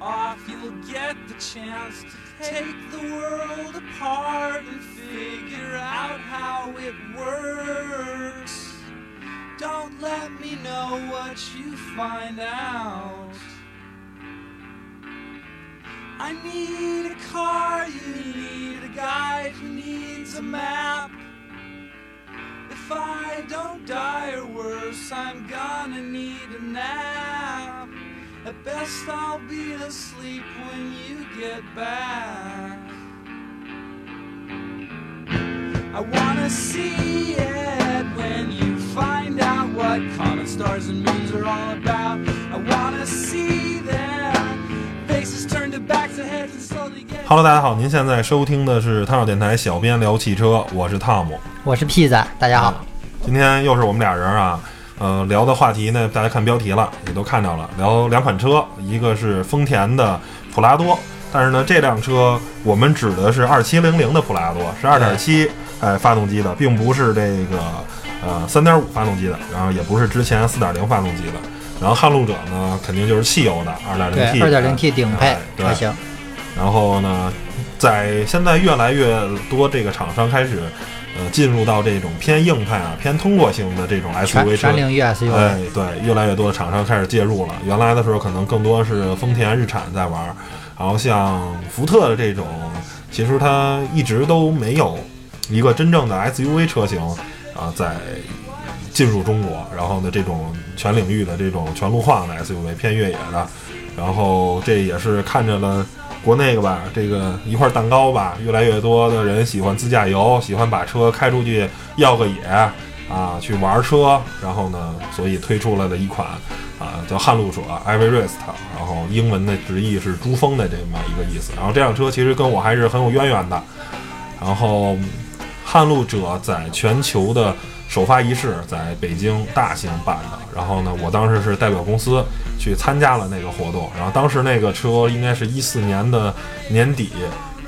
off, you'll get the chance to take the world apart and figure out how it works. Don't let me know what you find out. I need a car, you need a guide who needs a map. If I don't die or worse, I'm gonna need a nap. At best, I'll be asleep when you get back. I wanna see it when you find out what comet stars and moons are all about. I wanna see their faces turn to backs and heads and slowly get. Hello，大家好，您现在收听的是汤小电台小编聊汽车，我是汤姆。我是屁仔，大家好。今天又是我们俩人啊，呃，聊的话题呢，大家看标题了，也都看到了，聊两款车，一个是丰田的普拉多，但是呢，这辆车我们指的是二七零零的普拉多，是二点七哎发动机的，并不是这个呃三点五发动机的，然后也不是之前四点零发动机的，然后撼路者呢，肯定就是汽油的二点零 T，二点零 T 顶配还行。然后呢，在现在越来越多这个厂商开始，呃，进入到这种偏硬派啊、偏通过性的这种 SUV 车哎，对，越来越多的厂商开始介入了。原来的时候可能更多是丰田、日产在玩儿，然后像福特的这种，其实它一直都没有一个真正的 SUV 车型啊、在进入中国，然后呢，这种全领域的这种全路况的 SUV 偏越野的，然后这也是看着了。国内的吧，这个一块蛋糕吧，越来越多的人喜欢自驾游，喜欢把车开出去要个野啊，去玩车，然后呢，所以推出来的一款啊叫撼路者 Everest，然后英文的直译是珠峰的这么一个意思。然后这辆车其实跟我还是很有渊源的。然后撼路者在全球的首发仪式在北京大兴办的，然后呢，我当时是代表公司去参加了那个活动，然后当时那个车应该是一四年的年底，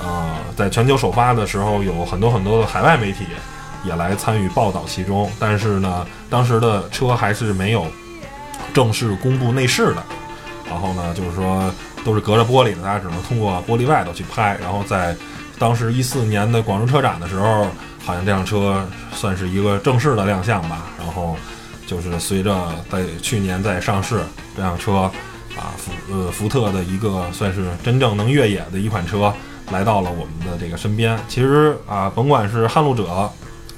呃，在全球首发的时候，有很多很多的海外媒体也来参与报道其中，但是呢，当时的车还是没有正式公布内饰的，然后呢，就是说都是隔着玻璃的，大家只能通过玻璃外头去拍，然后在当时一四年的广州车展的时候，好像这辆车算是一个正式的亮相吧。然后就是随着在去年在上市这辆车啊，福呃福特的一个算是真正能越野的一款车来到了我们的这个身边。其实啊，甭管是撼路者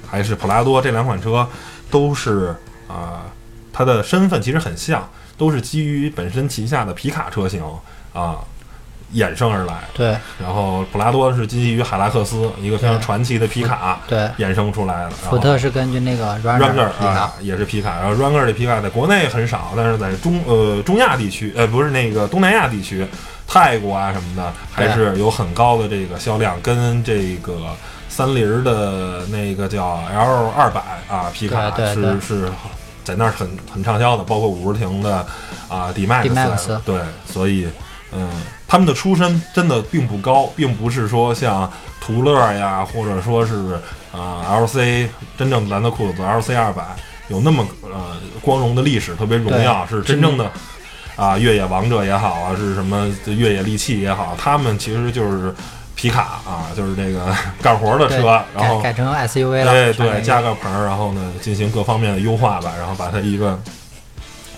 还是普拉多这两款车，都是啊它的身份其实很像，都是基于本身旗下的皮卡车型啊衍生而来。对。然后普拉多是基于海拉克斯一个非常传奇的皮卡对，衍生出来的。福特是根据那个 Ranger Runner 啊，也是皮卡，然后 Ranger 的皮卡在国内很少，但是在中呃中亚地区，呃不是那个东南亚地区，泰国啊什么的，还是有很高的这个销量，跟这个三菱的那个叫 L 二百啊皮卡是是在那儿很很畅销的，包括五十停的啊 D Max，D-Max 对，所以嗯，他们的出身真的并不高，并不是说像途乐呀，或者说是啊、LC 真正的兰德酷路 LC 二百有那么呃光荣的历史，特别荣耀，是真正的啊越野王者也好啊，是什么越野利器也好，他们其实就是皮卡啊，就是这个 干活的车，然后改改成 SUV 了，对，对，加个棚，然后呢，进行各方面的优化吧，然后把它一个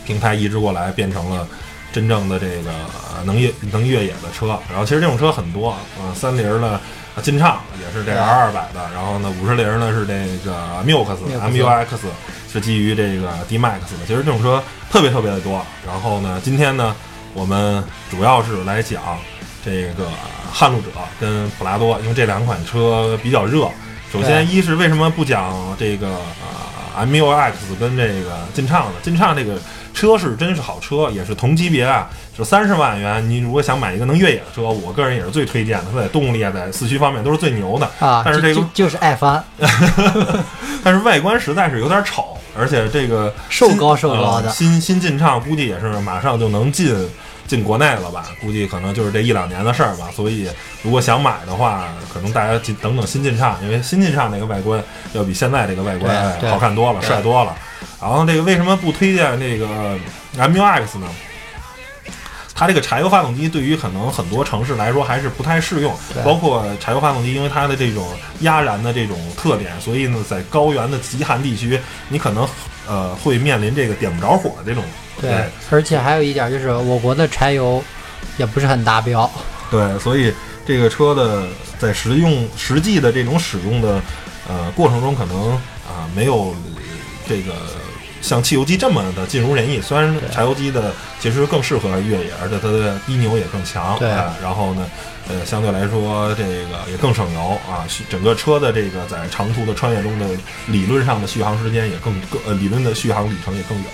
平台移植过来，变成了真正的这个呃能越能越野的车。然后其实这种车很多，呃，三菱儿的呃劲畅也是这对 R 二百的，然后呢，五十铃儿呢是这个 MUX MUX 是基于这个 D Max 的。其实这种车特别特别的多。然后呢，今天呢，我们主要是来讲这个撼路者跟普拉多，因为这两款车比较热。首先，一是为什么不讲这个呃 MUX 跟这个劲畅呢？劲畅这个车是真是好车，也是同级别啊，就三十万元。你如果想买一个能越野的车，我个人也是最推荐的。它在动力啊，在四驱方面都是最牛的。啊，但是这个就是爱翻，但是外观实在是有点丑，而且这个瘦高瘦高的呃新新劲畅估计也是马上就能进进国内了吧？估计可能就是这一两年的事儿吧。所以如果想买的话，可能大家进等等新劲畅，因为新劲畅那个外观要比现在这个外观好看多了，帅多了。然后这个为什么不推荐这个 MUX 呢？它这个柴油发动机对于可能很多城市来说还是不太适用，包括柴油发动机，因为它的这种压燃的这种特点，所以呢，在高原的极寒地区，你可能呃会面临这个点不着火的这种对，而且还有一点就是我国的柴油也不是很达标。对，所以这个车的在实用实际的这种使用的呃过程中，可能啊、没有呃这个像汽油机这么的尽如人意。虽然柴油机的其实更适合越野，而且它的低扭也更强，对哎然后呢，呃，相对来说这个也更省油啊，整个车的这个在长途的穿越中的理论上的续航时间也更更呃理论的续航里程也更远。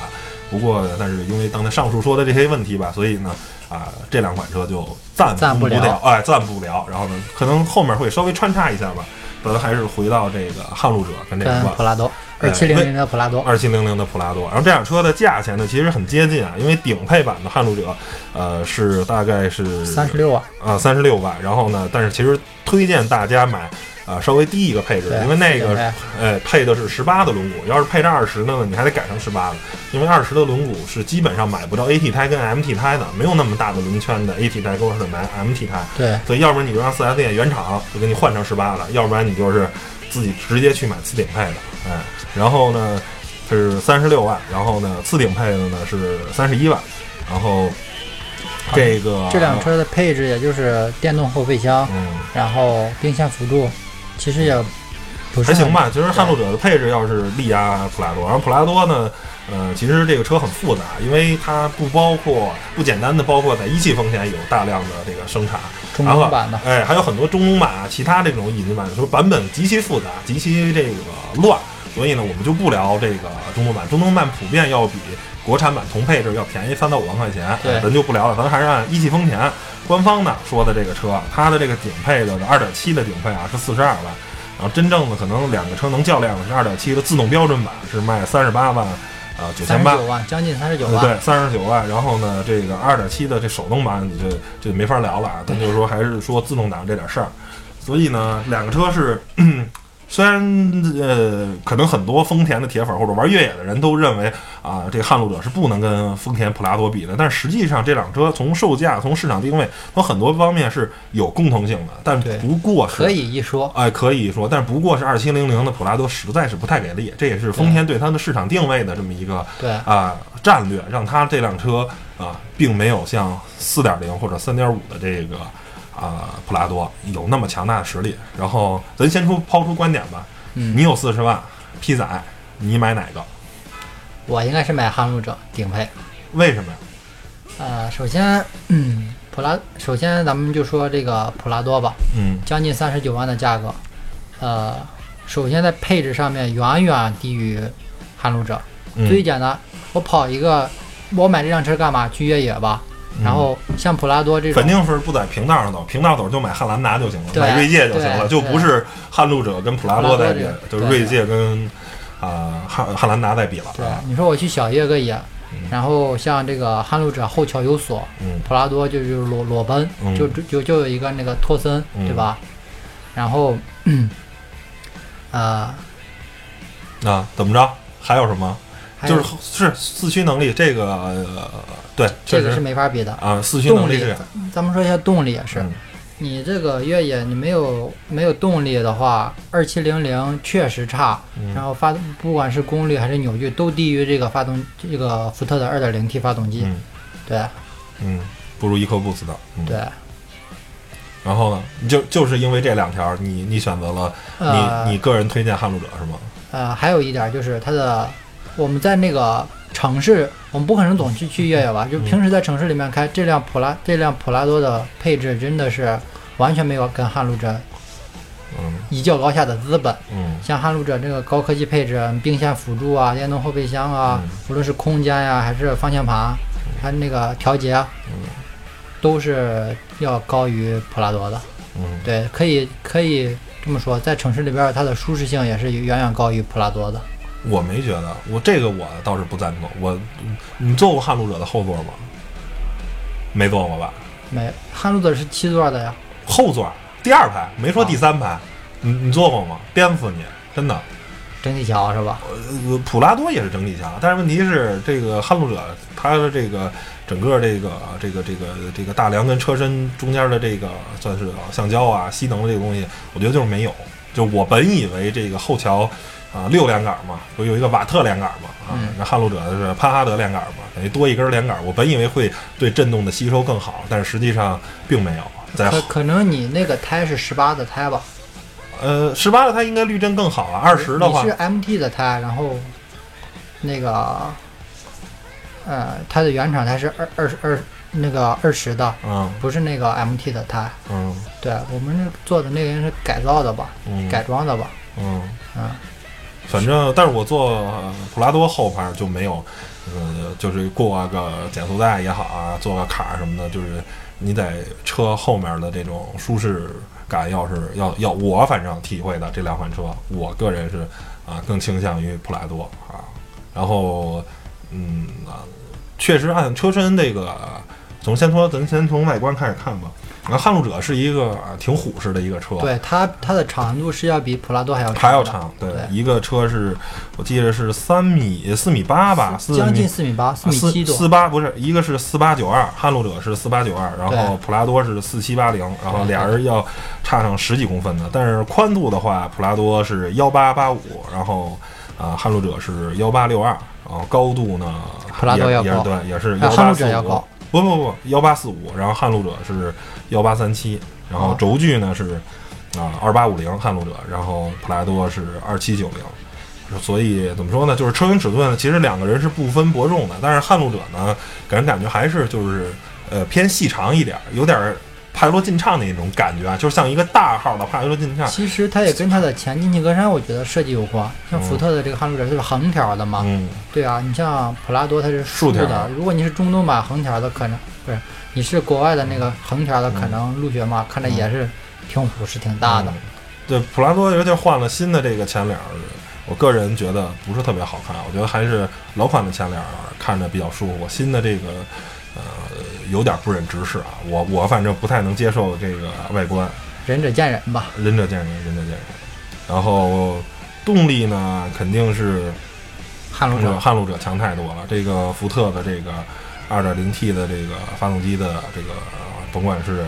不过，但是因为刚才上述说的这些问题吧，所以呢，啊，这两款车就暂暂不了了，哎，暂不了。然后呢，可能后面会稍微穿插一下吧，咱还是回到这个撼路者跟这个普拉多哎二七零零的普拉多，二七零零的普拉多。然后这辆车的价钱呢，其实很接近啊，因为顶配版的撼路者，呃，是大概是三十六万，啊，三十六万。然后呢，但是其实推荐大家买啊稍微低一个配置因为那个顶配呃配的是十八的轮毂，要是配着二十的呢，你还得改成十八的，因为二十的轮毂是基本上买不到 AT 胎跟 MT 胎的，没有那么大的轮圈的 AT 胎都是买 MT 胎，对所以要不然你就让 4S 店原厂就给你换成十八的，要不然你就是自己直接去买次顶配的，哎，然后呢是三十六万，然后呢次顶配的呢是三十一万，然后这个这辆车的配置也就是电动后备箱，嗯。然后并线辅助，其实也不是还行吧，其实撼路者的配置要是力压普拉多，然后普拉多呢，呃，其实这个车很复杂，因为它不包括不简单的包括在一汽丰田有大量的这个生产，中东版的，哎，还有很多中东版啊，其他这种引进版，说版本极其复杂，极其这个乱，所以呢，我们就不聊这个中东版，中东版普遍要比国产版同配置要便宜三到五万块钱，咱就不聊了，咱还是按一汽丰田官方的说的这个车，它的这个顶配的二点七的顶配啊是四十二万，然后真正的可能两个车能较量的是二点七的自动标准版是卖三十八万，呃九千八。万，将近三十九万。对，三十九万。然后呢，这个二点七的这手动版，你这这没法聊了啊。咱就是说，还是说自动挡这点事儿。所以呢，两个车是，虽然呃，可能很多丰田的铁粉或者玩越野的人都认为啊，这个撼路者是不能跟丰田普拉多比的，但实际上这辆车从售价、从市场定位、从很多方面是有共同性的，但不过是可以一说，哎，可以说，但不过是二七零零的普拉多实在是不太给力，这也是丰田对它的市场定位的这么一个对。啊、战略，让它这辆车啊、并没有像四点零或者三点五的这个啊、普拉多有那么强大的实力。然后咱先出抛出观点吧，嗯你有四十万，P 仔，你买哪个？我应该是买撼路者顶配。为什么呀？呃，首先，嗯，普拉，首先咱们就说这个普拉多吧，嗯将近三十九万的价格，呃，首先在配置上面远远低于撼路者。嗯，最简单，我跑一个，我买这辆车干嘛？去越野吧。然后像普拉多这种肯，定是不在平道上走，平道走就买汉兰达就行了，买锐界就行了，就不是撼路者跟普拉多在比就是锐界跟啊汉汉兰达在比了。对啊，你说我去小叶个野，然后像这个撼路者后桥有锁，嗯普拉多就就是裸裸奔，嗯就就就就有一个那个托森，嗯对吧？然后，呃，啊，怎么着？还有什么？就是是四驱能力，这个呃，对，这个是没法比的。啊，四驱能力是，咱们说一下动力也是，嗯你这个越野你没有没有动力的话，二七零零确实差，嗯然后发动不管是功率还是扭矩都低于这个发动这个福特的二点零 T 发动机，嗯对嗯，不如一颗 boost 的。嗯，对，然后呢，就就是因为这两条，你你选择了呃你你个人推荐撼路者是吗？呃还有一点就是它的我们在那个城市，我们不可能总去去越野吧，就平时在城市里面开这辆普拉这辆普拉多的配置真的是完全没有跟撼路者嗯。一较高下的资本。嗯。像撼路者这个高科技配置，并线辅助啊，电动后备箱啊，嗯。无论是空间呀、还是方向盘，它那个调节，啊都是要高于普拉多的。嗯。对，可以可以这么说，在城市里边它的舒适性也是远远高于普拉多的。我没觉得，我这个我倒是不赞同。我你坐过撼路者的后座吗？没坐过吧？没，撼路者是七座的呀。后座第二排，没说啊第三排。你你坐过吗？颠死你！真的，整体桥是吧？呃，普拉多也是整体桥，但是问题是这个撼路者它的这个整个这个这个这个这个大梁跟车身中间的这个算是橡胶啊吸能的这个东西，我觉得就是没有。就我本以为这个后桥啊六连杆嘛，不有一个瓦特连杆嘛啊嗯，那撼路者是帕哈德连杆嘛，等于多一根连杆，我本以为会对震动的吸收更好，但是实际上并没有。在可可能你那个胎是十八的胎吧？呃十八的胎应该滤震更好啊，二十的话你是 MT 的胎，然后那个呃，它的原厂胎是二二十二那个二十的，嗯不是那个 MT 的胎。嗯对我们这做的那个应该是改造的吧，嗯改装的吧？嗯。嗯，反正，但是我坐普拉多后排就没有，呃，就是过个减速带也好啊，做个坎儿什么的，就是你在车后面的这种舒适感，要是要要我反正体会的这两款车，我个人是啊更倾向于普拉多啊。然后，嗯啊，确实按车身这个，从先说咱先从外观开始看吧。然后撼路者是一个啊挺虎式的一个车，对它它的长度是要比普拉多还要的还要长，对，对。一个车是我记得是三米四米八吧，四将近米四米八，四米四七多。四八不是一个是四八九二，撼路者是四八九二，然后普拉多是四七八零，然后俩人要差上十几公分的，但是宽度的话，普拉多是幺八八五，然后啊撼路者是幺八六二，然后高度呢普拉多也要高也是对，也是幺八四五路者要高，不不不幺八四五，然后撼路者是幺八三七，然后轴距呢是啊二八五零撼路者，然后普拉多是二七九零。所以怎么说呢？就是车身尺寸，其实两个人是不分伯仲的，但是撼路者呢，给人感觉还是就是呃偏细长一点，有点儿帕罗劲畅那种感觉啊，就是像一个大号的帕罗劲畅。其实它也跟它的前进气格栅，我觉得设计有关。像福特的这个撼路者它是横条的嘛，嗯，对啊，你像普拉多它是竖条的，如果你是中东版横条的，可能不是你是国外的那个横条的，可能陆巡嘛，看着也是挺虎实、挺大的嗯。对，普拉多尤其换了新的这个前脸儿，我个人觉得不是特别好看，我觉得还是老款的前脸儿看着比较舒服。新的这个呃有点不忍直视啊，我我反正不太能接受这个外观。仁者见仁吧。仁者见仁，仁者见仁。然后动力呢，肯定是撼路者撼路者强太多了。这个福特的这个 2.0T 的这个发动机的这个，呃甭管是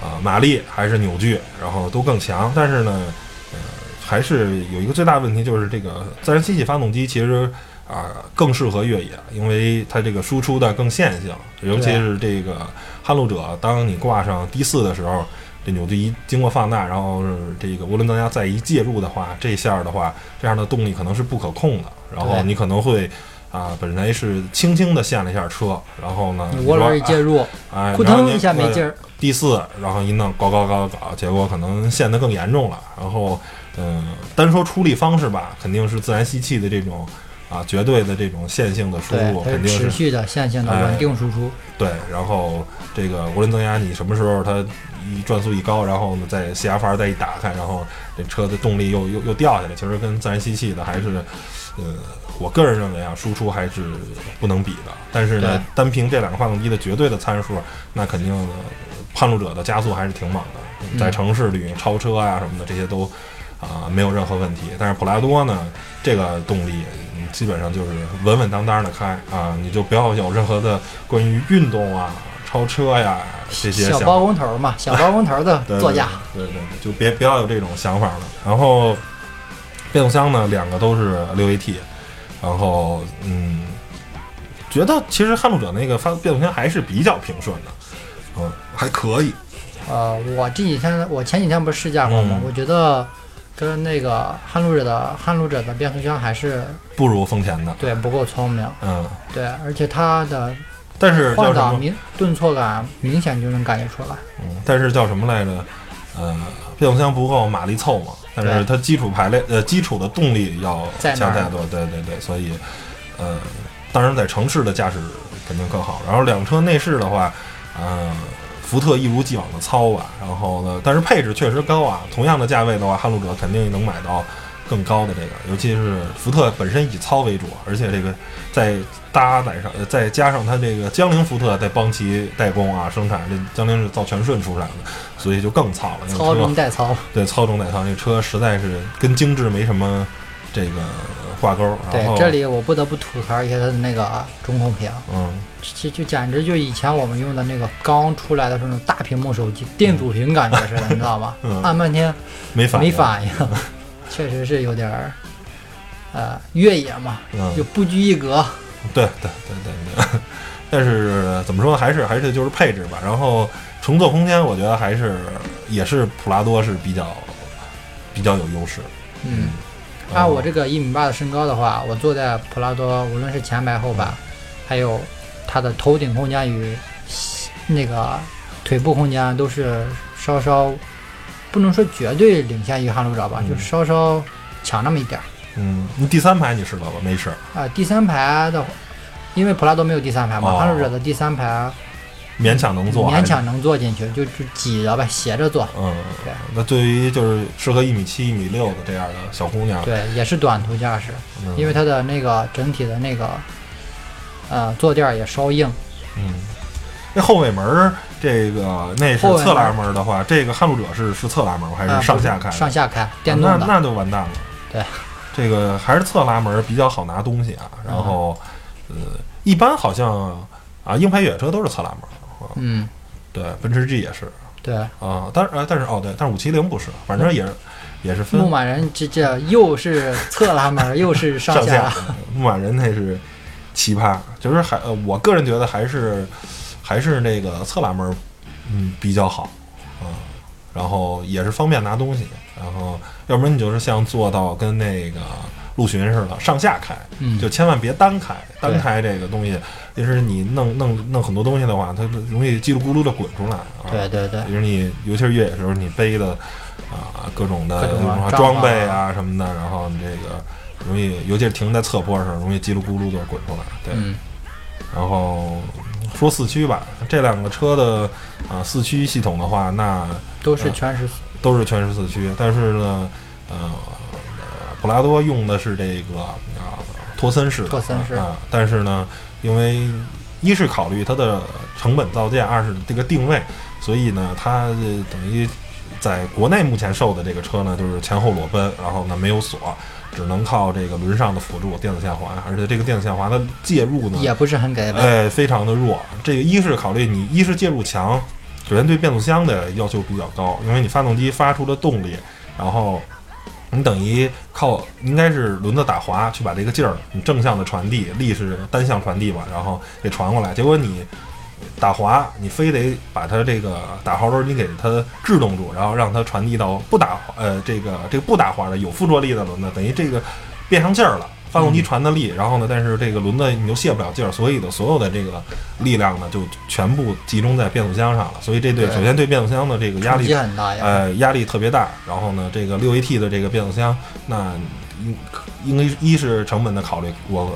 呃马力还是扭矩，然后都更强。但是呢，呃，还是有一个最大的问题，就是这个自然吸气发动机其实啊、更适合越野，因为它这个输出的更线性，尤其是这个撼路者，当你挂上 D 四的时候。这扭矩一经过放大，然后是这个涡轮增压再一介入的话，这下的话，这样的动力可能是不可控的。然后你可能会啊，本来是轻轻的陷了一下车，然后呢，你涡轮一介入，哎，扑腾一下没劲儿。第四，然后一弄搞搞搞搞，结果可能陷得更严重了。然后，嗯，单说出力方式吧，肯定是自然吸气的这种啊，绝对的这种线性的输入，，肯定是是持续的、线性的、哎稳定输出。对。然后这个涡轮增压，你什么时候它一转速一高，然后呢再泄压阀再一打开，然后这车的动力又又又掉下来，其实跟自然吸气的还是，呃，我个人认为啊，输出还是不能比的。但是呢，单凭这两个发动机的绝对的参数，那肯定的撼路者的加速还是挺猛的，嗯在城市里超车啊什么的这些都啊、没有任何问题。但是普拉多呢，这个动力嗯基本上就是稳稳当当的开啊，你就不要有任何的关于运动啊、超车呀这些小包工头嘛，小包工头的座驾。对对对，就别不要有这种想法了。然后变速箱呢，两个都是六 AT，然后嗯，觉得其实撼路者那个发变速箱还是比较平顺的，嗯，还可以。呃，我这几天我前几天不是试驾过吗？嗯我觉得跟那个撼路者的撼路者的变速箱还是不如丰田的，对不够聪明。嗯，对，而且它的但是叫换？挡明顿挫感明显就能感觉出来。嗯，但是叫什么来着？呃，变速箱不够马力凑嘛，但是它基础排列呃基础的动力要强太多，对对对，所以呃，当然在城市的驾驶肯定更好。然后两车内饰的话，呃，福特一如既往的糙吧，然后呢，但是配置确实高啊。同样的价位的话，撼路者肯定能买到更高的这个，尤其是福特本身以糙为主，而且这个再搭载上，呃再加上它这个江铃福特在帮其代工啊生产，这江铃是造全顺出产的，所以就更糙了。那个操车中带糙，对，糙中带糙，这车实在是跟精致没什么这个挂钩，对，这里我不得不吐槽一下它的那个中控屏，嗯。就就简直就以前我们用的那个刚出来的时候那种大屏幕手机，电阻屏感觉似的，你知道吗？嗯。按半天没反应。没反应，确实是有点儿，呃，越野嘛，嗯。就不拘一格。对对对对对，但是怎么说呢，还是还是就是配置吧。然后乘坐空间，我觉得还是也是普拉多是比较比较有优势。嗯，按我这个一米八的身高的话，我坐在普拉多，无论是前排后排，还有它的头顶空间与那个腿部空间，都是稍稍不能说绝对领先于撼路者吧，嗯就稍稍强那么一点儿。嗯，你第三排你试到了没试？啊、第三排的，因为普拉多没有第三排嘛，哦撼路者的第三排勉强能坐，勉强能坐进去，就就挤着呗，斜着坐。嗯，对那对于就是适合一米七、一米六的这样的小姑娘，对，也是短途驾驶，嗯因为它的那个整体的那个呃坐垫儿也稍硬。嗯，那后尾门儿这个那是侧拉门儿的话，这个撼路者是是侧拉门儿还啊是上下开的？上下开，电啊动的。那那就完蛋了。对，这个还是侧拉门儿比较好拿东西啊。然后，呃，一般好像啊，硬派越野车都是侧拉门嗯，对，奔驰 G 也是。对，啊，但是呃，但是哦对，但是五七零不是，反正也是也是分。牧马人这这又是侧拉门儿，又是上上下。牧马人那是奇葩，就是还呃，我个人觉得还是还是那个侧拉门儿，嗯，比较好啊、然后也是方便拿东西，然后要不然你就是像做到跟那个陆巡似的上下开，嗯，就千万别单开，单开这个东西，就是你弄弄弄很多东西的话，它容易叽里咕噜的滚出来啊。对对对比如你，尤其是越野时候，你背的啊各种的装备啊啊什么的，然后你这个容易，尤其是停在侧坡上，容易叽里咕噜的滚出来。对，嗯，然后说四驱吧，这两个车的啊四驱系统的话，那都是全时都是全时四驱，但是呢，呃，普拉多用的是这个啊托森式的，托森式啊，但是呢，因为一是考虑它的成本造价，二是这个定位，所以呢，它呃等于在国内目前售的这个车呢，就是前后裸奔，然后呢没有锁，只能靠这个轮上的辅助电子限滑，而且这个电子限滑的介入呢，也不是很给力。哎，非常的弱。这个一是考虑你一是介入强，首先对变速箱的要求比较高，因为你发动机发出的动力，然后你等于靠应该是轮子打滑去把这个劲儿你正向的传递，力是单向传递嘛，然后给传过来。结果你打滑，你非得把它这个打滑轮你给它制动住，然后让它传递到不打呃这个这个不打滑的有附着力的轮子，等于这个变上劲儿了。发动机传的力，然后呢，但是这个轮子你又泄不了劲儿，所以的所有的这个力量呢，就全部集中在变速箱上了。所以这对对首先对变速箱的这个压力很大呀。呃，压力特别大。然后呢，这个六 AT 的这个变速箱，那应应该一是成本的考虑，我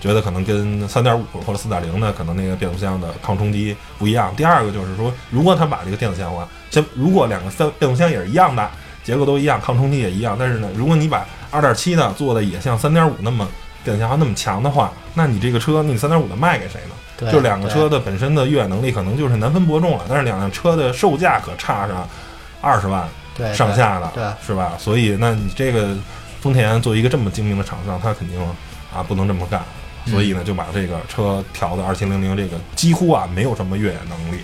觉得可能跟三点五或者四点零的可能那个变速箱的抗冲击不一样。第二个就是说，如果他把这个电子限滑，先如果两个三变速箱也是一样的，结构都一样，抗冲击也一样，但是呢，如果你把二点七的做的也像三点五那么电子限滑那么强的话，那你这个车，你三点五的卖给谁呢？对，就两个车的本身的越野能力可能就是难分伯仲了，但是两辆车的售价可差上二十万上下了，对对是吧？所以那你这个丰田作为一个这么精明的厂商，他肯定啊不能这么干，嗯所以呢就把这个车调的二七零零，这个几乎啊没有什么越野能力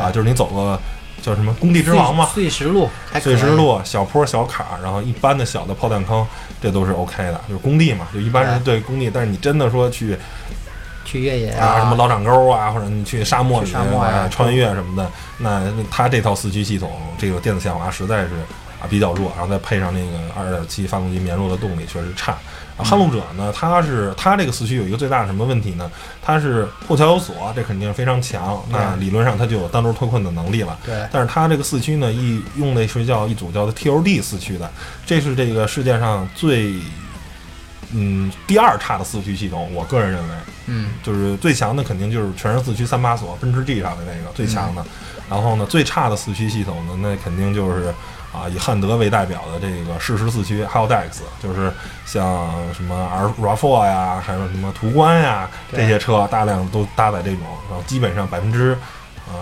啊，就是你走个叫什么工地之王嘛，碎石路碎石路、小坡、小坎儿，然后一般的小的炮弹坑，这都是 OK 的，就是工地嘛，就一般人对工地。但是你真的说去去越野啊，什么老掌沟啊，或者你去沙漠里去沙漠啊穿越什么的，那那它这套四驱系统，这个电子限滑实在是啊比较弱，然后再配上那个二点七发动机绵弱的动力，确实差。啊，撼路者呢，它是它这个四驱有一个最大的什么问题呢？它是后桥有锁，这肯定非常强，那理论上它就有单独脱困的能力了。对但是它这个四驱呢，一用的是叫一组叫做 TOD 四驱的，这是这个世界上最嗯第二差的四驱系统，我个人认为。嗯就是最强的肯定就是全时四驱三把锁，奔驰 G 上的那个最强的。然后呢，最差的四驱系统呢，那肯定就是啊，以汉德为代表的这个适时四驱，还有 Dex，就是像什么 R RAV4 呀，还有什么途观呀这些车，大量都搭载这种，然后基本上百分之呃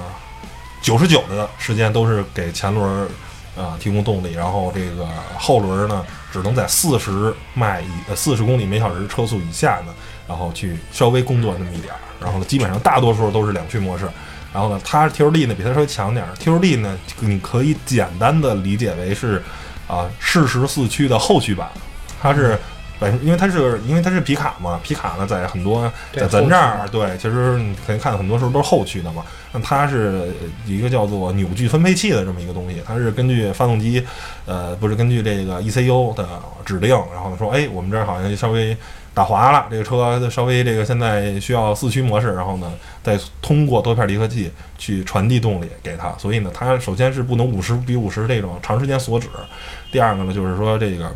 九十九的时间都是给前轮。啊，提供动力，然后这个后轮呢，只能在四十迈以呃四十公里每小时车速以下呢，然后去稍微工作那么一点儿。然后呢，基本上大多数都是两驱模式。然后呢，它 T 2 D 呢比它稍微强点儿。T 2 D 呢，你可以简单的理解为是啊适时四驱的后驱版，它是。本身因为它是因为它是皮卡嘛，皮卡呢在很多在咱这儿对，其实你可以看很多时候都是后驱的嘛。那它是一个叫做扭矩分配器的这么一个东西，它是根据发动机，呃，不是根据这个 ECU 的指令，然后呢说，哎，我们这儿好像稍微打滑了，这个车稍微这个现在需要四驱模式，然后呢再通过多片离合器去传递动力给它。所以呢，它首先是不能五十比五十这种长时间锁止，第二个呢就是说这个。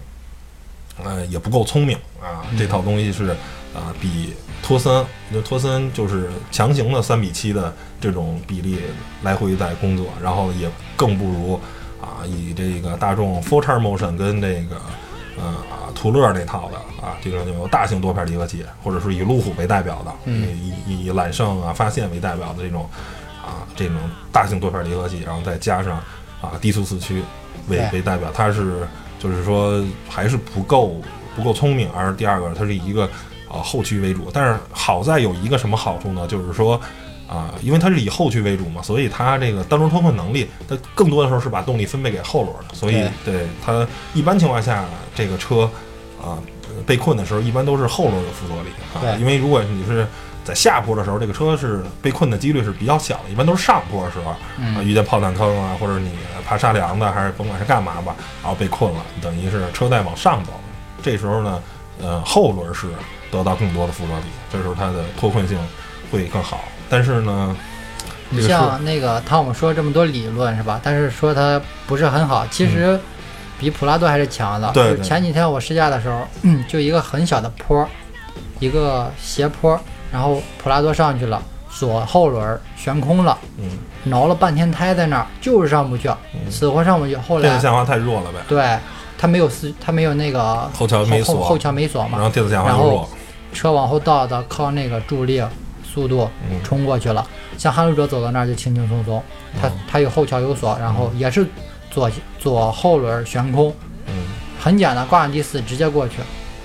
呃，也不够聪明啊！这套东西是啊，比托森，那托森就是强行的三比七的这种比例来回在工作，然后也更不如啊，以这个大众 Full Charge Motion 跟这个呃途乐那套的啊，这个有大型多片离合器，或者是以路虎为代表的，嗯以以揽胜啊发现为代表的这种啊这种大型多片离合器，然后再加上啊低速四驱为为代表，它是。就是说还是不够不够聪明，而第二个它是以一个啊、后驱为主，但是好在有一个什么好处呢？就是说啊、因为它是以后驱为主嘛，所以它这个单轮脱困能力，它更多的时候是把动力分配给后轮的，所以对。它一般情况下这个车啊、被困的时候，一般都是后轮有附着力啊，对。因为如果你是在下坡的时候，这个车是被困的几率是比较小的，一般都是上坡的时候，啊，嗯，遇见炮弹坑啊，或者你爬沙梁的，还是甭管是干嘛吧，然后被困了，等于是车在往上走，这时候呢，呃，后轮是得到更多的附着力，这时候它的脱困性会更好。但是呢，这你像那个汤姆说这么多理论是吧？但是说它不是很好，其实比普拉多还是强的。嗯对对前几天我试驾的时候，嗯，就一个很小的坡，一个斜坡，然后普拉多上去了，左后轮悬空了，嗯，挠了半天胎在那儿，就是上不去，嗯死活上不去。后来电子限滑太弱了呗，对它没有四，它没有那个后桥没锁后后桥没锁嘛，然后电子限滑又弱，车往后倒的，靠那个助力、速度嗯冲过去了。像撼路者走到那儿就轻轻松松，它嗯它有后桥有锁，然后也是左左后轮悬空，嗯，很简单，挂上第四直接过去，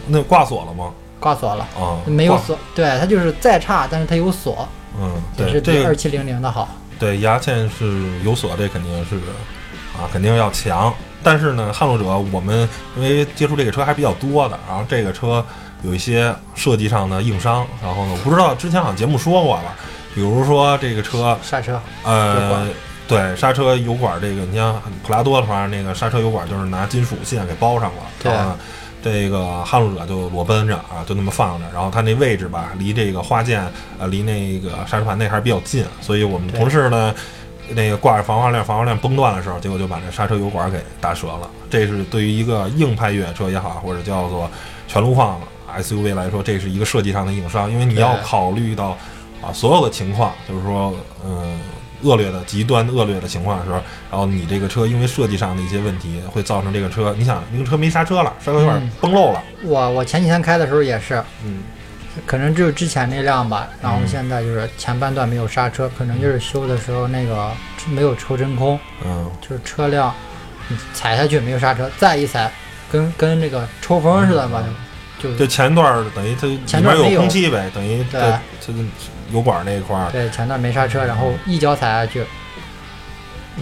那挂锁了吗？挂锁了，啊，挂，没有锁，对，它就是再差，但是它有锁，嗯，也是比二七零零的好。对，牙线是有锁，这肯定是啊，肯定要强。但是呢，撼路者我们因为接触这个车还比较多的，然后这个车有一些设计上的硬伤，然后呢，我不知道之前好像节目说过了，比如说这个车，刹车，呃，对，刹车油管这个，你像普拉多的话，那个刹车油管就是拿金属线给包上了，对然后呢这个撼路者就裸奔着啊，就那么放着，然后它那位置吧，离这个花键呃，离那个刹车盘那还是比较近，所以我们同事呢，那个挂着防滑链，防滑链崩断的时候，结果就把这刹车油管给打折了。这是对于一个硬派越野车也好，或者叫做全路况 SUV 来说，这是一个设计上的硬伤，因为你要考虑到啊所有的情况，就是说，嗯。恶劣的、极端恶劣的情况的时候，然后你这个车因为设计上的一些问题，会造成这个车，你想，这个车没刹车了，刹车有点嗯。崩漏了，我我前几天开的时候也是，嗯，可能就是之前那辆吧，然后嗯现在就是前半段没有刹车，可能就是修的时候那个没有抽真空，嗯，就是车辆你踩下去没有刹车，再一踩，跟跟那个抽风似的吧，就就就前段等于它前段有空气呗，等于对它它油管那一块儿，对前段没刹车，然后一脚踩下去，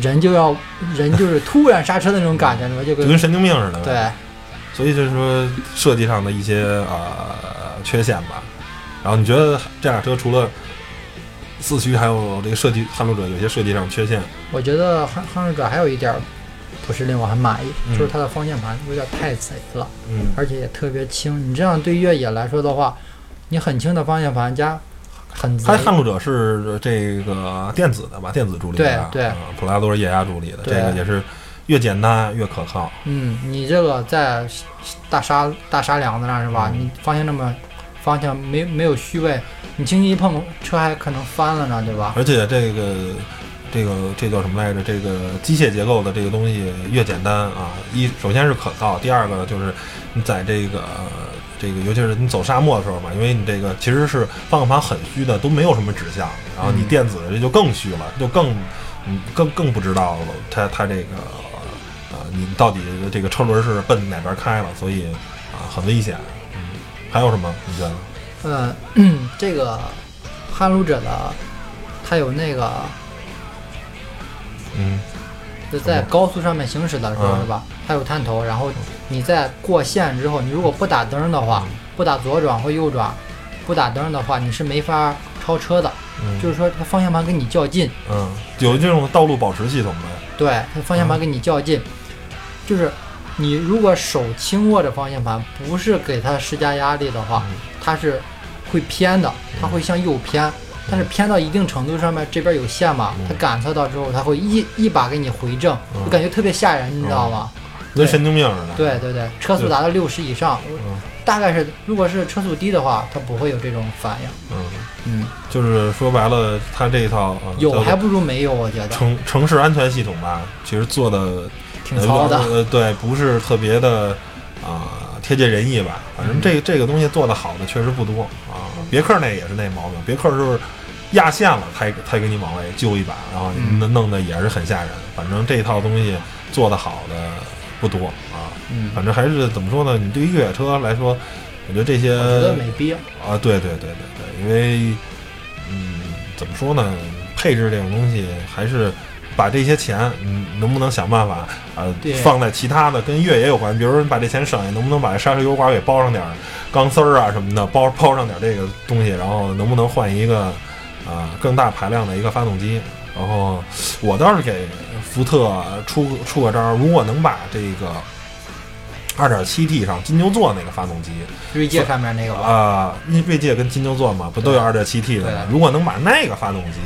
人就要人就是突然刹车的那种感觉，你说就跟就跟神经病似的。，对所以就是说设计上的一些呃缺陷吧。然后你觉得这辆车除了四驱，还有这个设计撼路者有些设计上缺陷？我觉得撼撼路者还有一点儿不是令我很满意，嗯就是它的方向盘有点太贼了。嗯而且也特别轻。你这样对越野来说的话，你很轻的方向盘加很贼它，撼路者是这个电子的吧？电子助力的，对对啊普拉多是液压助力的，这个也是越简单越可靠。嗯，你这个在大沙大沙梁子那儿是吧？嗯你方向那么方向没没有虚位，你轻轻一碰车还可能翻了呢，对吧？而且这个这个这叫什么来着？这个机械结构的这个东西越简单啊，一首先是可靠，第二个呢就是你在这个这个尤其是你走沙漠的时候吧，因为你这个其实是方向盘很虚的，都没有什么指向，然后你嗯电子的这就更虚了，就更嗯更更不知道了它它这个呃，你到底这个车轮是奔哪边开了，所以啊很危险。嗯，还有什么？你觉得？嗯，这个撼路者的，它有那个嗯。就在高速上面行驶的时候嗯。是吧？它有探头，然后你在过线之后，你如果不打灯的话，不打左转或右转，不打灯的话，你是没法超车的。嗯，就是说，它方向盘跟你较劲，嗯，有这种道路保持系统的。对，它方向盘跟你较劲，就是你如果手轻握着方向盘，不是给它施加压力的话，嗯。它是会偏的，它会向右偏。但是偏到一定程度上面，这边有线嘛，它感测到之后，它会一一把给你回正，嗯就感觉特别吓人，你知道吗？跟神经病似的。对对对，车速达到六十以上，嗯大概是如果是车速低的话，它不会有这种反应。嗯，嗯，就是说白了，它这一套有还不如没有，我觉得城城市安全系统吧，其实做的挺糙的。呃，对，不是特别的啊、贴近人意吧。反正这个这个东西做的好的确实不多啊。别克那也是那毛病，别克就是压线了才才给你往外揪一把，然后嗯弄弄的也是很吓人。反正这套东西做得好的不多啊。嗯，反正还是怎么说呢？你对于越野车来说，我觉得这些我觉得没必要。啊，对对对对对，因为嗯，怎么说呢？配置这种东西还是把这些钱，嗯，能不能想办法啊、放在其他的跟越野有关，比如说你把这钱省下，能不能把刹车油管给包上点儿钢丝儿啊什么的，包包上点儿这个东西，然后能不能换一个啊、更大排量的一个发动机？然后我倒是给福特出出个招儿，如果能把这个二点七 T 上金牛座那个发动机，锐界上面那个吧，啊，因为锐界跟金牛座嘛，不都有二点七 T 的吗？如果能把那个发动机，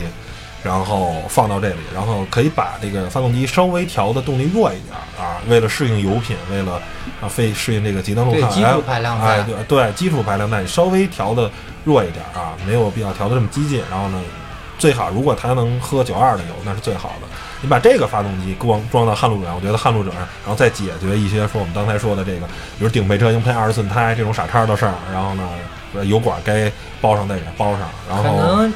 然后放到这里，然后可以把这个发动机稍微调的动力弱一点儿啊，为了适应油品，为了啊非适应这个极端路况，对基础哎排量哎，对对，基础排量带你稍微调的弱一点儿啊，没有必要调的这么激进。然后呢，最好如果它能喝九二的油，那是最好的。你把这个发动机光装到撼路者上，我觉得撼路者上，然后再解决一些说我们刚才说的这个，比如顶配车应配二十寸胎这种傻叉的事儿。然后呢，呃油管该包上再给包上。然后可，能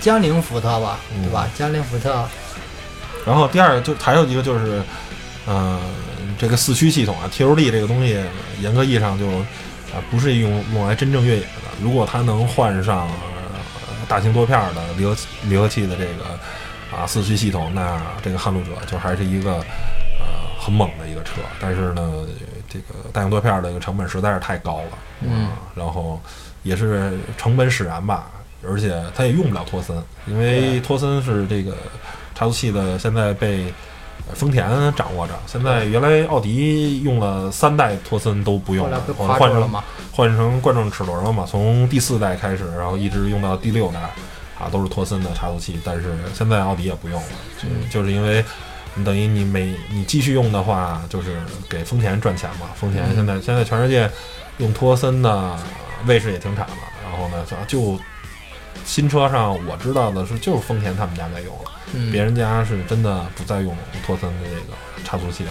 江铃福特吧，嗯对吧？江铃福特，然后第二就还有一个就是，嗯、这个四驱系统啊，TOD 这个东西，严格意义上就啊、不是用用来真正越野的。如果它能换上、呃大型多片儿的离合离合器的这个啊四驱系统，那这个撼路者就还是一个呃很猛的一个车。但是呢，这个大型多片儿的一个成本实在是太高了，嗯啊，然后也是成本使然吧。而且它也用不了托森，因为托森是这个差速器的现在被呃丰田掌握着。现在原来奥迪用了三代托森都不用了换换成？换成贯穿齿轮了嘛？从第四代开始，然后一直用到第六代，啊，都是托森的差速器。但是现在奥迪也不用了，就嗯就是因为你等于你每你继续用的话，就是给丰田赚钱嘛。丰田嗯现在、现在全世界用托森的卫士也停产了，然后呢就新车上我知道的是就是丰田他们家在用了。嗯，别人家是真的不再用托森的这个差速器了。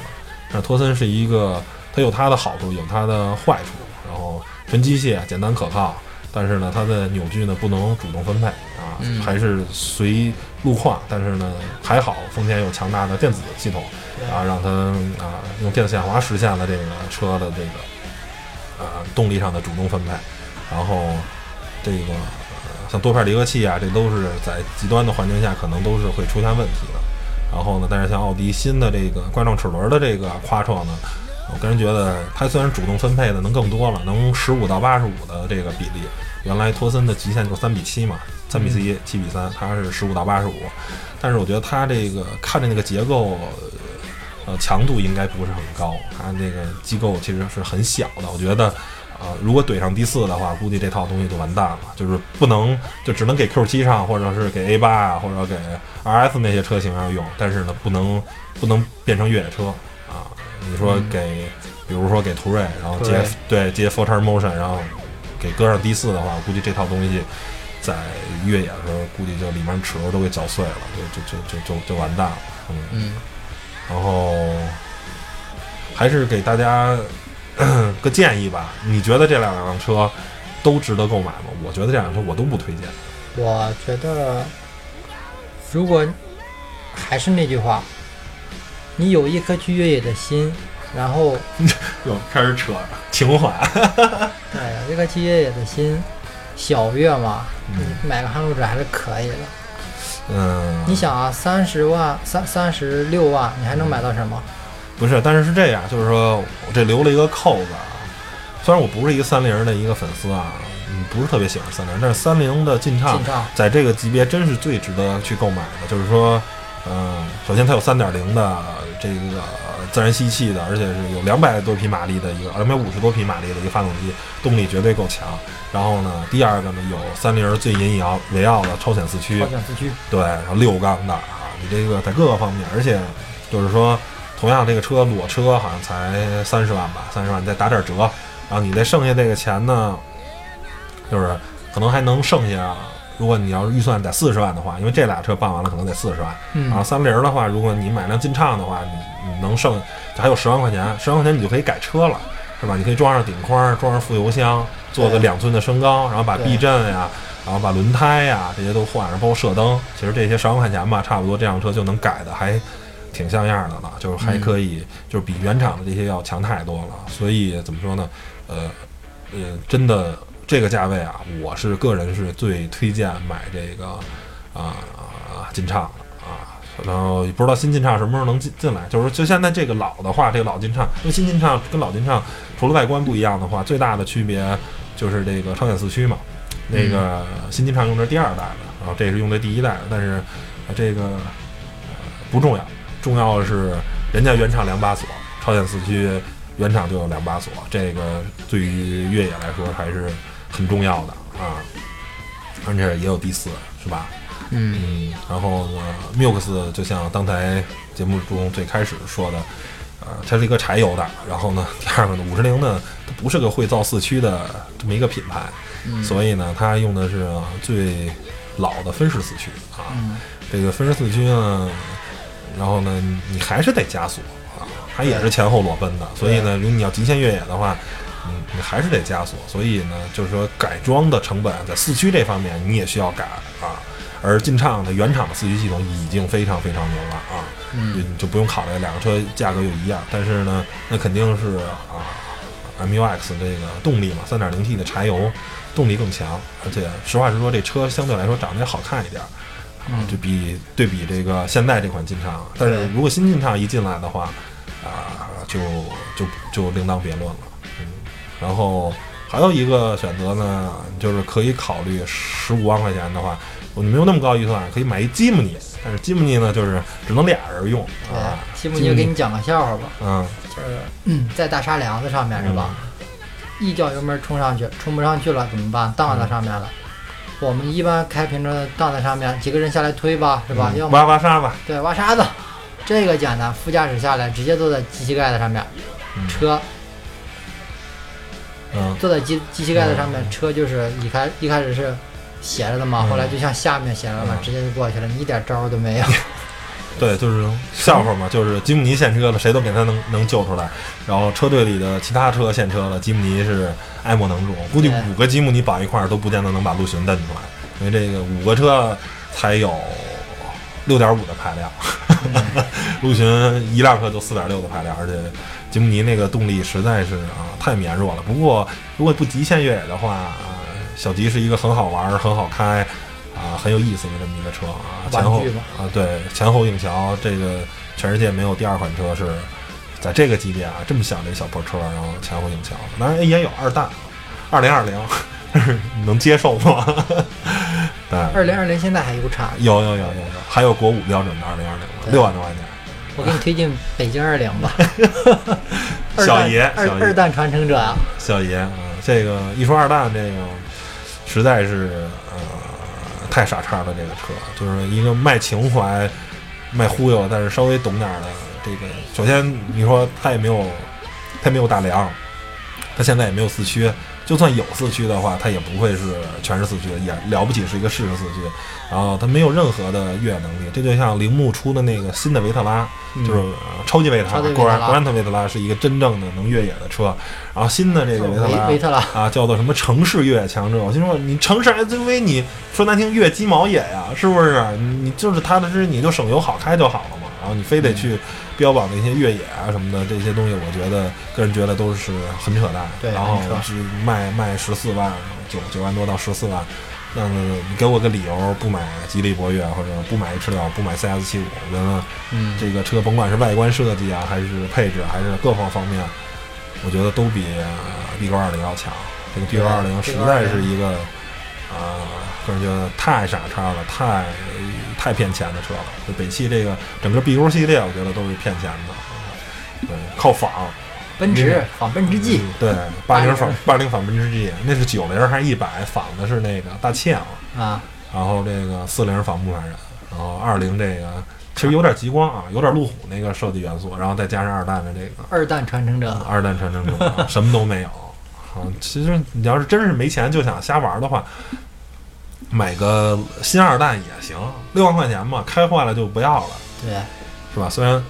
但是托森是一个，它有它的好处，有它的坏处。然后纯机械，简单可靠，但是呢，它的扭矩呢不能主动分配啊，嗯还是随路况。但是呢，还好丰田有强大的电子系统啊，让它啊用电子限滑实现了这个车的这个呃动力上的主动分配。然后这个呃像多片离合器啊，这都是在极端的环境下可能都是会出现问题的。然后呢，但是像奥迪新的这个冠状齿轮的这个夸创呢，我个人觉得它虽然主动分配的能更多了，能十五到八十五的这个比例，原来托森的极限就三比七嘛，三比七、七比三，它是十五到八十五，但是我觉得它这个看着那个结构。呃，强度应该不是很高，它那个机构其实是很小的。我觉得，呃，如果怼上第四的话，估计这套东西就完蛋了，就是不能就只能给 Q 7上，或者是给 A 8啊，或者给 RS 那些车型上用，但是呢，不能不能变成越野车啊。你说嗯。给，比如说给途锐，然后接对对接 Four Turn Motion，然后给搁上第四的话，我估计这套东西在越野的时候，估计就里面齿轮都给搅碎了，就就就就就就完蛋了。嗯，嗯，然后还是给大家 个建议吧。你觉得这两辆车都值得购买吗？我觉得这两辆车我都不推荐。我觉得如果还是那句话，你有一颗去越野的心，然后 又开始扯情怀。对有一颗去越野的心，小月嘛，嗯你买个撼路者还是可以的。嗯，你想啊，三十万三三十六万，你还能买到什么？不是，但是是这样，就是说我这留了一个扣子啊。虽然我不是一个三菱的一个粉丝啊，嗯，不是特别喜欢三菱，但是三菱的劲畅在这个级别真是最值得去购买的。就是说，嗯，首先它有三点零的这个自然吸气的，而且是有两百多匹马力的一个两百五十多匹马力的一个发动机，动力绝对够强。然后呢，第二个呢有三菱最引以奥为傲的超显四驱，超显四驱，对，然后六缸的啊，你这个在各个方面，而且就是说，同样这个车裸车好像才三十万吧，三十万你再打点折，然后你再剩下这个钱呢，就是可能还能剩下。如果你要是预算在四十万的话，因为这俩车办完了可能得四十万，嗯然后三菱的话，如果你买辆劲畅的话，你你能剩还有十万块钱，十万块钱你就可以改车了，是吧？你可以装上顶框，装上副油箱，做个两寸的升高，然后把避震呀，然后把轮胎呀这些都换上，包括射灯，其实这些十万块钱吧，差不多这辆车就能改的还挺像样的了，就是还可以，就是比原厂的这些要强太多了。所以怎么说呢？呃呃，真的这个价位啊，我是个人是最推荐买这个啊、金畅的啊。然后不知道新金畅什么时候能进进来，就是说就现在这个老的话，这个老金畅，因为新金畅跟老金畅除了外观不一样的话，最大的区别就是这个超显四驱嘛。那个新金畅用的是第二代的，然后这是用的第一代的，但是呃这个、呃不重要，重要的是人家原厂两把锁，超显四驱原厂就有两把锁，这个对于越野来说还是很重要的啊，而且也有第四，是吧？嗯，嗯，然后呢，Mux 就像刚才节目中最开始说的，呃，它是一个柴油的。然后呢，第二个呢，五十铃呢，它不是个会造四驱的这么一个品牌，嗯所以呢，它用的是最老的分时四驱啊。嗯这个分时四驱呢，然后呢，你还是得加速啊，它也是前后裸奔的。所以呢，如果你要极限越野的话，嗯，你还是得加速。所以呢，就是说改装的成本在四驱这方面你也需要改啊。而劲畅的原厂的四驱系统已经非常非常牛了啊，嗯就就不用考虑两个车价格又一样，但是呢，那肯定是啊，MUX 这个动力嘛，3.0T 的柴油动力更强，而且实话实说，这车相对来说长得也好看一点就比对比这个现在这款劲畅，但是如果新劲畅一进来的话，啊，就就就另当别论了。嗯，然后还有一个选择呢，就是可以考虑十五万块钱的话，我没有那么高预算，可以买一吉姆尼，但是吉姆尼呢，就是只能俩人用啊。对，吉姆尼给你讲个笑话吧，嗯就是嗯 在大沙梁子上面是吧？一脚油门冲上去，冲不上去了怎么办？荡在上面了。我们一般开平车荡在上面，几个人下来推吧，是吧？嗯要么挖挖沙吧，对挖沙子，这个简单，副驾驶下来直接坐在机器盖子上面，嗯。车。嗯。坐在机机器盖子上面，车就是一开一开始是斜着的嘛，嗯。后来就向下面斜着了直接就过去了，你一点招都没有。对，就是笑话嘛，就是吉姆尼现车了，谁都给他能能救出来。然后车队里的其他车现车了，吉姆尼是爱莫能助。估计五个吉姆尼绑一块儿都不见得能把陆巡蹬出来，因为这个五个车才有六点五的排量，陆巡一辆车就四点六的排量，而且吉姆尼那个动力实在是啊太绵弱了。不过如果不极限越野的话，啊小吉是一个很好玩儿、很好开。啊，很有意思的这么一个车啊，前后啊，对，前后硬桥，这个全世界没有第二款车是在这个级别啊，这么小的一小破车，然后前后硬桥，当然也有二代，二零二零，你 能接受吗？对，二零二零现在还有产，有有有有有，还有国五标准的二零二零，六万多块钱，我给你推荐北京二零吧。小爷二爷二代传承者啊，小爷啊、这个一说二蛋，这个实在是呃太傻叉了。这个车就是一个卖情怀、卖忽悠，但是稍微懂点的这个。首先你说它也没有，它没有大梁，它现在也没有四驱。就算有四驱的话，它也不会是全是四驱的，也了不起是一个适时四驱。然后它没有任何的越野能力，这就像铃木出的那个新的维特拉，就是呃超级维特拉，超级维特拉果然果然特维特拉是一个真正的能越野的车。然后新的这个维特拉维维特拉，啊，叫做什么城市越野强者。我心说，你城市 SUV，你说难听越鸡毛野呀，是不是？你你就是踏踏实实，你就省油好开就好了嘛。然然后你非得去标榜那些越野啊什么的这些东西，我觉得个人觉得都是很扯淡。对然后很扯是卖卖十四万九九万多到十四万，那么你给我个理由不买吉利博越或者不买 H 六不买 CS 七五，我觉得嗯，这个车甭管是外观设计啊，还是配置，还是各方方面，我觉得都比呃 B 勾二零要强。这个 B 勾二零实在是一个，啊，个人觉得太傻叉了，太太骗钱的车了。就北汽这个整个 B 勾系列，我觉得都是骗钱的。对，靠仿，奔驰仿奔驰 G，对，八零仿八零仿奔驰 G，那是九零还是一百仿的是那个大切嘛，啊，然后这个四零仿牧马人，然后二零这个其实有点极光啊，有点路虎那个设计元素，然后再加上二代的这个二代传承者，二代传承者，什么都没有。啊，其实你要是真是没钱就想瞎玩的话，买个新二代也行，六万块钱嘛，开坏了就不要了，对，是吧？虽然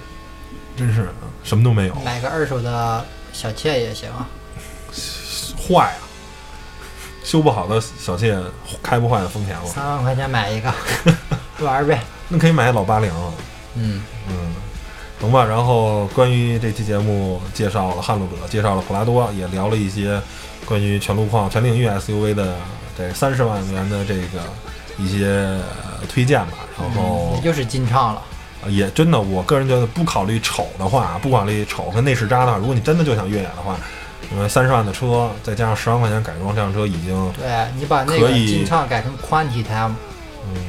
真是什么都没有，买个二手的小切也行。坏啊，修不好的小切，开不坏的丰田了，三万块钱买一个 玩儿呗。那可以买老八零。嗯，嗯，行吧。然后关于这期节目介绍了撼路者，介绍了普拉多，也聊了一些关于全路况、全领域 SUV 的这三十万元的这个一些、呃推荐吧。然后也就是金畅了。呃也真的，我个人觉得不考虑丑的话，不考虑丑跟内饰渣的话，如果你真的就想越野的话，因为三十万的车再加上十万块钱改装，这辆车已经对你把那个金畅改成宽体胎，嗯，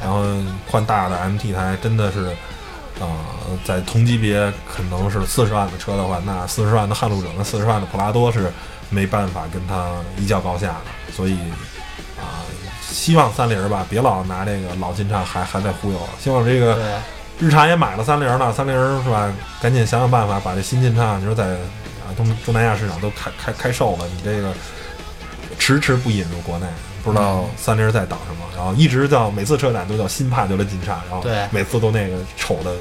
然后换大的 MT 胎真的是，呃，在同级别可能是四十万的车的话，那四十万的撼路者跟四十万的普拉多是没办法跟他一较高下了。所以啊、希望三菱儿吧，别老拿这个老金畅还还在忽悠了。希望这个，日产也买了三菱儿了，三菱儿是吧？赶紧想想办法把这新进畅，你说在啊东东南亚市场都开开开售了，你这个迟迟不引入国内，不知道三菱儿在等什么。然后一直叫每次车展都叫新帕杰罗金叉，然后每次都那个丑的，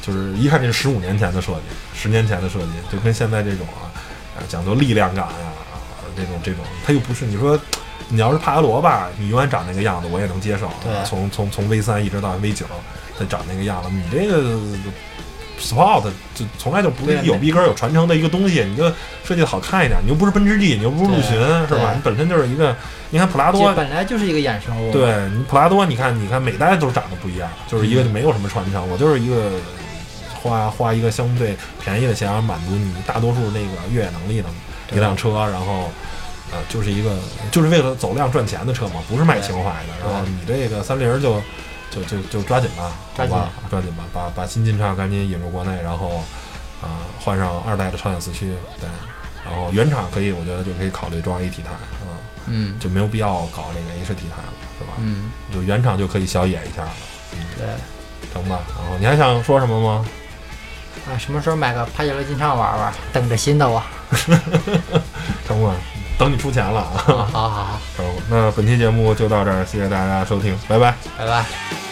就是一看这是十五年前的设计，十年前的设计，就跟现在这种啊，啊讲究力量感呀、啊，这种这种，它又不是你说。你要是帕杰罗吧，你永远长那个样子，我也能接受。对从从从 V 三一直到 V 九，它长那个样子，你这个 Sport 就从来就不是对有逼格、有传承的一个东西，你就设计的好看一点。你又不是奔驰 G，你又不是陆巡，是吧？你本身就是一个，你看普拉多，本来就是一个衍生物。对你普拉多，你看你看每代都长得不一样，就是一个就没有什么传承，我就是一个花花一个相对便宜的钱，满足你大多数那个越野能力的一辆车，然后。呃，就是一个，就是为了走量赚钱的车嘛，不是卖情怀的。然后你这个三菱就就就就抓紧吧，抓紧好吧，抓紧吧，把把新进畅赶紧引入国内，然后啊、换上二代的超显四驱，对，然后原厂可以，我觉得就可以考虑装一体台，啊、嗯就没有必要搞那个 H 体台了，是吧？嗯，就原厂就可以小野一下了，嗯对。成吧？然后你还想说什么吗？啊，什么时候买个帕杰罗金畅玩玩？等着新的我。成吧？等你出钱了啊！好 好好，成，那本期节目就到这儿，谢谢大家收听，拜拜。拜拜。